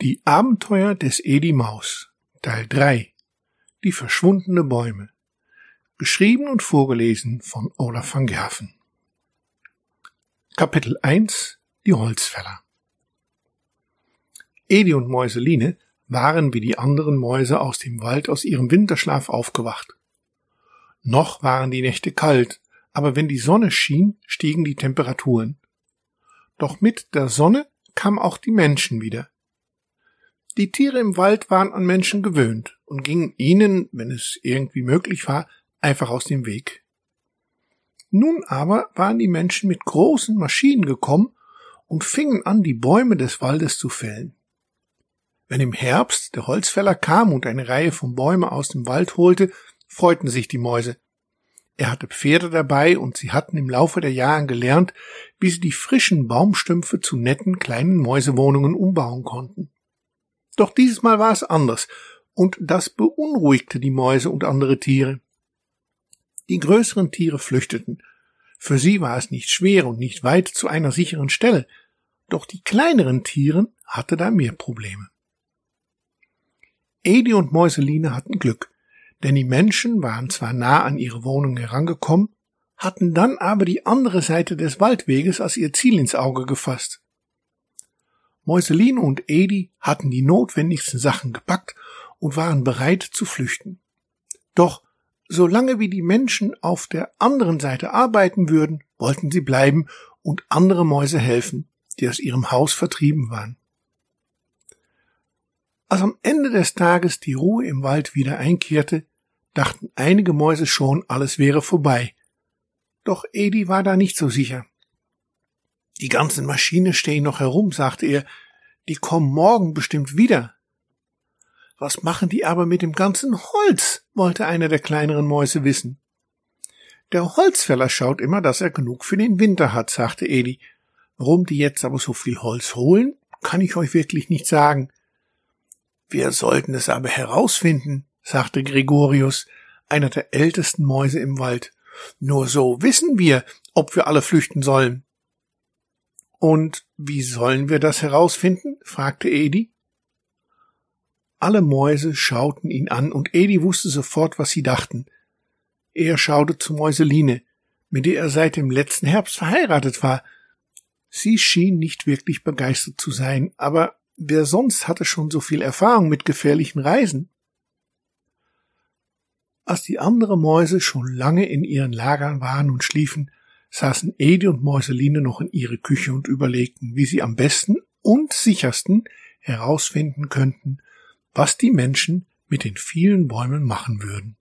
Die Abenteuer des Edi Maus Teil 3 Die verschwundene Bäume Geschrieben und vorgelesen von Olaf van Gerven Kapitel 1 Die Holzfäller Edi und Mäuseline waren wie die anderen Mäuse aus dem Wald aus ihrem Winterschlaf aufgewacht. Noch waren die Nächte kalt, aber wenn die Sonne schien, stiegen die Temperaturen. Doch mit der Sonne kamen auch die Menschen wieder. Die Tiere im Wald waren an Menschen gewöhnt und gingen ihnen, wenn es irgendwie möglich war, einfach aus dem Weg. Nun aber waren die Menschen mit großen Maschinen gekommen und fingen an, die Bäume des Waldes zu fällen. Wenn im Herbst der Holzfäller kam und eine Reihe von Bäumen aus dem Wald holte, freuten sich die Mäuse. Er hatte Pferde dabei und sie hatten im Laufe der Jahre gelernt, wie sie die frischen Baumstümpfe zu netten kleinen Mäusewohnungen umbauen konnten. Doch dieses Mal war es anders, und das beunruhigte die Mäuse und andere Tiere. Die größeren Tiere flüchteten. Für sie war es nicht schwer und nicht weit zu einer sicheren Stelle, doch die kleineren Tieren hatte da mehr Probleme. Edi und Mäuseline hatten Glück, denn die Menschen waren zwar nah an ihre Wohnung herangekommen, hatten dann aber die andere Seite des Waldweges als ihr Ziel ins Auge gefasst. Mäuseline und Edi hatten die notwendigsten Sachen gepackt und waren bereit zu flüchten. Doch solange wie die Menschen auf der anderen Seite arbeiten würden, wollten sie bleiben und andere Mäuse helfen, die aus ihrem Haus vertrieben waren. Als am Ende des Tages die Ruhe im Wald wieder einkehrte, dachten einige Mäuse schon, alles wäre vorbei. Doch Edi war da nicht so sicher. Die ganzen Maschinen stehen noch herum, sagte er. Die kommen morgen bestimmt wieder. Was machen die aber mit dem ganzen Holz? wollte einer der kleineren Mäuse wissen. Der Holzfäller schaut immer, dass er genug für den Winter hat, sagte Edi. Warum die jetzt aber so viel Holz holen, kann ich euch wirklich nicht sagen. Wir sollten es aber herausfinden, sagte Gregorius, einer der ältesten Mäuse im Wald. Nur so wissen wir, ob wir alle flüchten sollen. Und wie sollen wir das herausfinden? fragte Edi. Alle Mäuse schauten ihn an, und Edi wusste sofort, was sie dachten. Er schaute zu Mäuseline, mit der er seit dem letzten Herbst verheiratet war. Sie schien nicht wirklich begeistert zu sein, aber wer sonst hatte schon so viel Erfahrung mit gefährlichen Reisen? Als die anderen Mäuse schon lange in ihren Lagern waren und schliefen, saßen Edi und Mäuseline noch in ihre Küche und überlegten, wie sie am besten und sichersten herausfinden könnten, was die Menschen mit den vielen Bäumen machen würden.